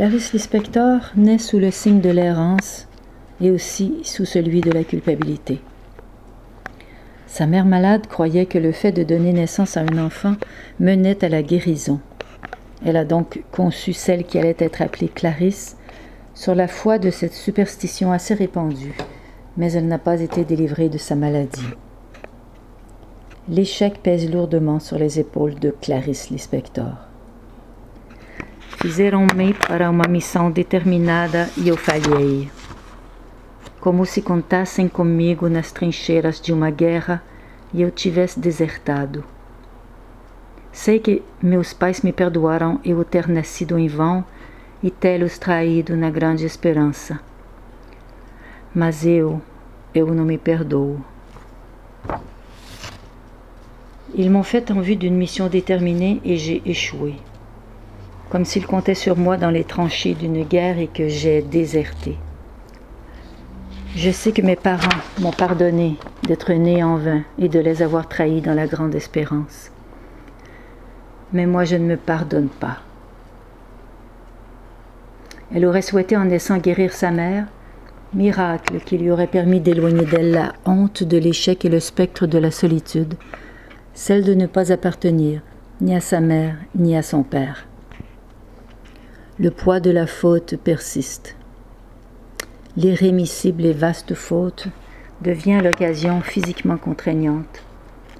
Clarice Lispector naît sous le signe de l'errance et aussi sous celui de la culpabilité. Sa mère malade croyait que le fait de donner naissance à un enfant menait à la guérison. Elle a donc conçu celle qui allait être appelée Clarisse sur la foi de cette superstition assez répandue, mais elle n'a pas été délivrée de sa maladie. L'échec pèse lourdement sur les épaules de Clarice Lispector. Fizeram-me para uma missão determinada e eu falhei. Como se contassem comigo nas trincheiras de uma guerra e eu tivesse desertado. Sei que meus pais me perdoaram eu ter nascido em vão e tê-los traído na grande esperança. Mas eu, eu não me perdoo. Ils m'ont fait en vue d'une mission déterminée et j'ai échoué. Comme s'ils comptaient sur moi dans les tranchées d'une guerre et que j'ai déserté. Je sais que mes parents m'ont pardonné d'être né en vain et de les avoir trahis dans la grande espérance. Mais moi je ne me pardonne pas. Elle aurait souhaité en naissant guérir sa mère, miracle qui lui aurait permis d'éloigner d'elle la honte de l'échec et le spectre de la solitude, celle de ne pas appartenir ni à sa mère ni à son père. Le poids de la faute persiste. L'irrémissible et vaste faute devient l'occasion physiquement contraignante.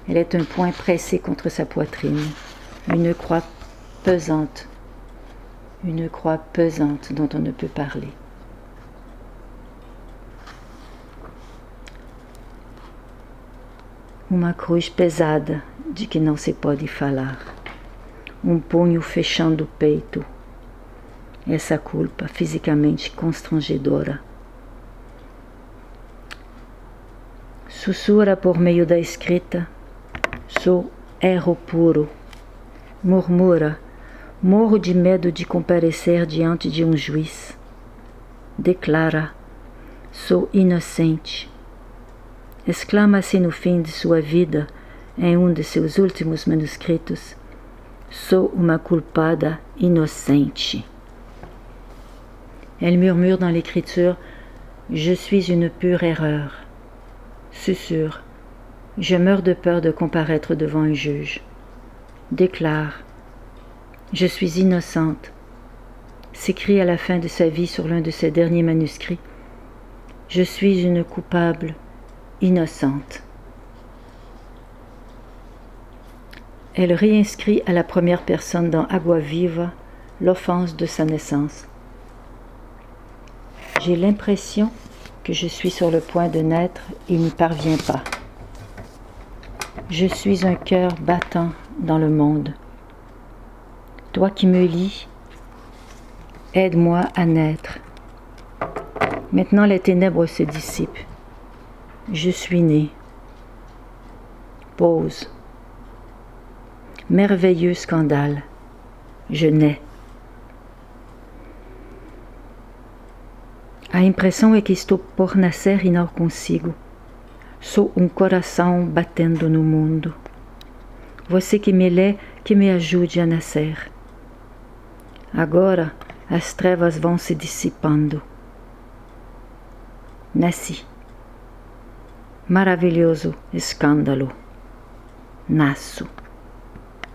Elle est un point pressé contre sa poitrine, une croix pesante une croix pesante dont on ne peut parler. Uma cruz pesada de que não se pode falar, um punho fechando peito, essa culpa fisicamente constrangedora. Sussurra por meio da escrita, sou erro puro, murmura Morro de medo de comparecer diante de um juiz. Declara: Sou inocente. Exclama-se no fim de sua vida, em um de seus últimos manuscritos: Sou uma culpada inocente. Elle murmure dans l'écriture Je suis une pure erreur. Susurre Je meurs de peur de comparaître devant un juge. Déclare je suis innocente, s'écrit à la fin de sa vie sur l'un de ses derniers manuscrits. Je suis une coupable innocente. Elle réinscrit à la première personne dans Agua Viva l'offense de sa naissance. J'ai l'impression que je suis sur le point de naître et n'y parviens pas. Je suis un cœur battant dans le monde. Toi qui me lis, aide-moi à naître. Maintenant les ténèbres se dissipent. Je suis né. Pause. Merveilleux scandale. Je nais. A impressão é que estou por nascer e não consigo. Sou um coração batendo no mundo. Você que me lê, que me ajude a nascer. Agora as trevas vão se dissipando. Nasci. Maravilhoso escândalo. Nasço.